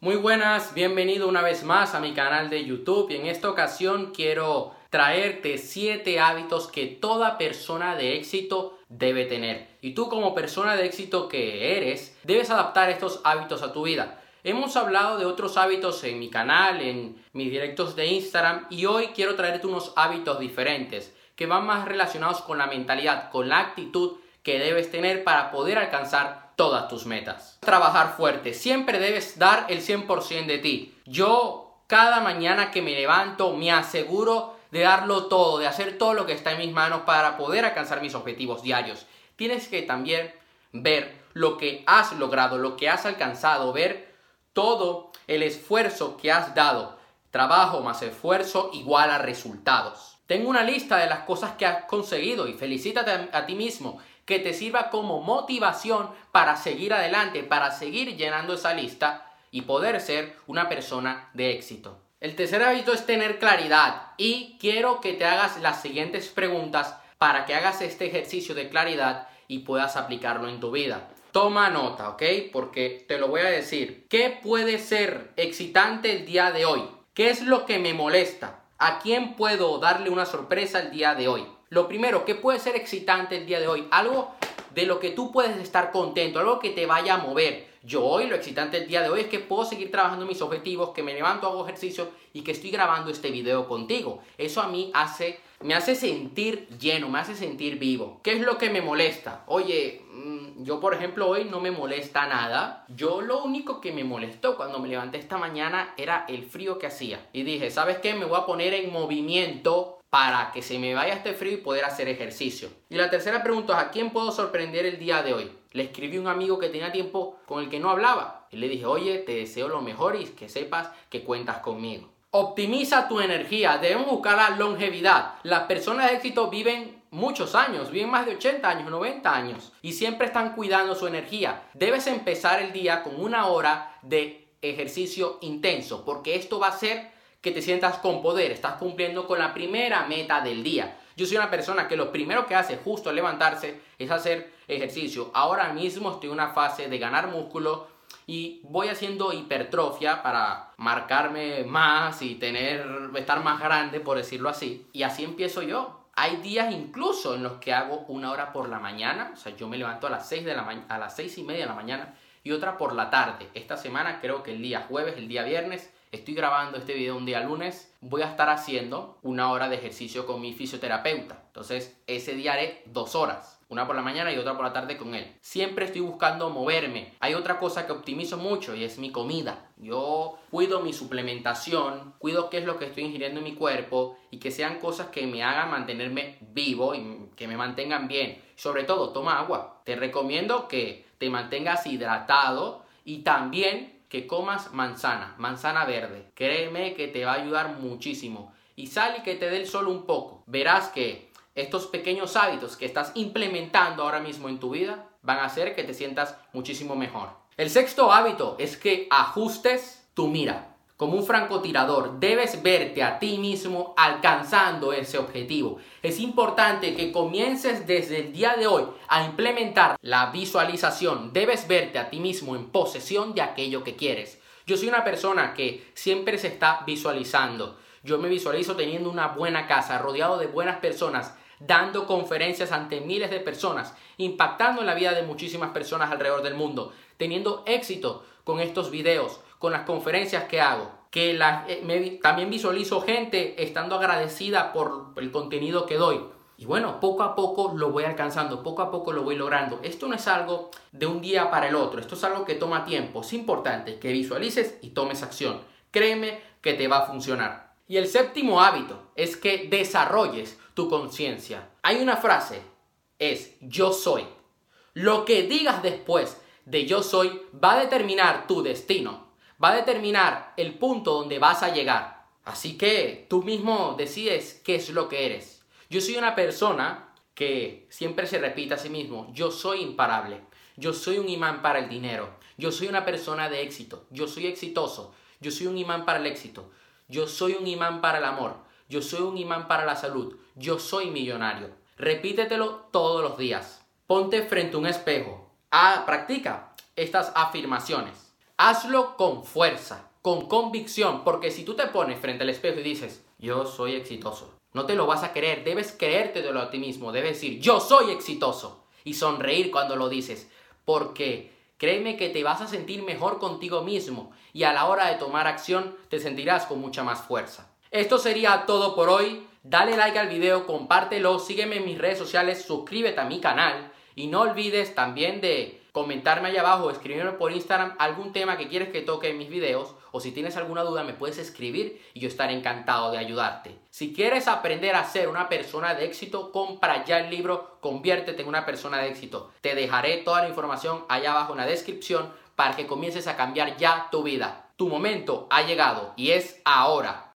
Muy buenas, bienvenido una vez más a mi canal de YouTube y en esta ocasión quiero traerte 7 hábitos que toda persona de éxito debe tener. Y tú como persona de éxito que eres, debes adaptar estos hábitos a tu vida. Hemos hablado de otros hábitos en mi canal, en mis directos de Instagram y hoy quiero traerte unos hábitos diferentes que van más relacionados con la mentalidad, con la actitud que debes tener para poder alcanzar todas tus metas. Trabajar fuerte, siempre debes dar el 100% de ti. Yo cada mañana que me levanto me aseguro de darlo todo, de hacer todo lo que está en mis manos para poder alcanzar mis objetivos diarios. Tienes que también ver lo que has logrado, lo que has alcanzado, ver todo el esfuerzo que has dado. Trabajo más esfuerzo igual a resultados. Tengo una lista de las cosas que has conseguido y felicítate a, ti mismo que te sirva como motivación para seguir adelante, para seguir llenando esa lista y poder ser una persona de éxito. El tercer hábito es tener claridad y quiero que te hagas las siguientes preguntas para que hagas este ejercicio de claridad y puedas aplicarlo en tu vida. Toma nota, ¿ok? Porque te lo voy a decir. ¿Qué puede ser excitante el día de hoy? ¿Qué es lo que me molesta? ¿A quién puedo darle una sorpresa el día de hoy? Lo primero, ¿qué puede ser excitante el día de hoy? Algo de lo que tú puedes estar contento, algo que te vaya a mover. Yo hoy, lo excitante el día de hoy es que puedo seguir trabajando mis objetivos, que me levanto, hago ejercicio y que estoy grabando este video contigo. Eso a mí hace, me hace sentir lleno, me hace sentir vivo. ¿Qué es lo que me molesta? Oye, mm, yo por ejemplo hoy no me molesta nada. Yo lo único que me molestó cuando me levanté esta mañana era el frío que hacía. Y dije, ¿sabes qué? Me voy a poner en movimiento para que se me vaya este frío y poder hacer ejercicio. Y la tercera pregunta es, ¿a quién puedo sorprender el día de hoy? Le escribí a un amigo que tenía tiempo con el que no hablaba. Y le dije, oye, te deseo lo mejor y que sepas que cuentas conmigo. Optimiza tu energía. Debemos buscar la longevidad. Las personas de éxito viven muchos años, viven más de 80 años, 90 años y siempre están cuidando su energía. Debes empezar el día con una hora de ejercicio intenso porque esto va a ser que te sientas con poder, estás cumpliendo con la primera meta del día. Yo soy una persona que lo primero que hace justo al levantarse es hacer ejercicio. Ahora mismo estoy en una fase de ganar músculo y voy haciendo hipertrofia para marcarme más y tener estar más grande, por decirlo así. Y así empiezo yo. Hay días incluso en los que hago una hora por la mañana, o sea, yo me levanto a las 6 de la a las seis y media de la mañana y otra por la tarde. Esta semana creo que el día jueves, el día viernes Estoy grabando este video un día lunes, voy a estar haciendo una hora de ejercicio con mi fisioterapeuta. Entonces, ese día haré dos horas, una por la mañana y otra por la tarde con él. Siempre estoy buscando moverme. Hay otra cosa que optimizo mucho y es mi comida. Yo cuido mi suplementación, cuido qué es lo que estoy ingiriendo en mi cuerpo y que sean cosas que me hagan mantenerme vivo y que me mantengan bien. Sobre todo, toma agua. Te recomiendo que te mantengas hidratado y también que comas manzana, manzana verde. Créeme que te va a ayudar muchísimo. Y sal y que te dé el sol un poco. Verás que estos pequeños hábitos que estás implementando ahora mismo en tu vida van a hacer que te sientas muchísimo mejor. El sexto hábito es que ajustes tu mira como un francotirador, debes verte a ti mismo alcanzando ese objetivo. Es importante que comiences desde el día de hoy a implementar la visualización. Debes verte a ti mismo en posesión de aquello que quieres. Yo soy una persona que siempre se está visualizando. Yo me visualizo teniendo una buena casa, rodeado de buenas personas, dando conferencias ante miles de personas, impactando en la vida de muchísimas personas alrededor del mundo, teniendo éxito con estos videos, con las conferencias que hago, que eh, también visualizo gente estando agradecida por el contenido que doy. Y bueno, poco a poco lo voy alcanzando, poco a poco lo voy logrando. Esto no es algo de un día para el otro, esto es algo que toma tiempo. Es importante que visualices y tomes acción. Créeme que te va a funcionar. Y el séptimo hábito es que desarrolles tu conciencia. Hay una frase, es yo soy. Lo que digas después de yo soy va a determinar tu destino, va a determinar el punto donde vas a llegar. Así que tú mismo decides qué es lo que eres. Yo soy una persona que siempre se repite a sí mismo, yo soy imparable, yo soy un imán para el dinero, yo soy una persona de éxito, yo soy exitoso, yo soy un imán para el éxito, yo soy un imán para el amor, yo soy un imán para la salud, yo soy millonario. Repítetelo todos los días. Ponte frente a un espejo, Ah, practica estas afirmaciones. Hazlo con fuerza, con convicción, porque si tú te pones frente al espejo y dices, yo soy exitoso, no te lo vas a creer, debes creértelo a ti mismo, debes decir, yo soy exitoso y sonreír cuando lo dices, porque créeme que te vas a sentir mejor contigo mismo y a la hora de tomar acción te sentirás con mucha más fuerza. Esto sería todo por hoy. Dale like al video, compártelo, sígueme en mis redes sociales, suscríbete a mi canal y no olvides también de comentarme ahí abajo escribirme por Instagram algún tema que quieres que toque en mis videos o si tienes alguna duda me puedes escribir y yo estaré encantado de ayudarte. Si quieres aprender a ser una persona de éxito, compra ya el libro Conviértete en una persona de éxito. Te dejaré toda la información allá abajo en la descripción para que comiences a cambiar ya tu vida. Tu momento ha llegado y es ahora.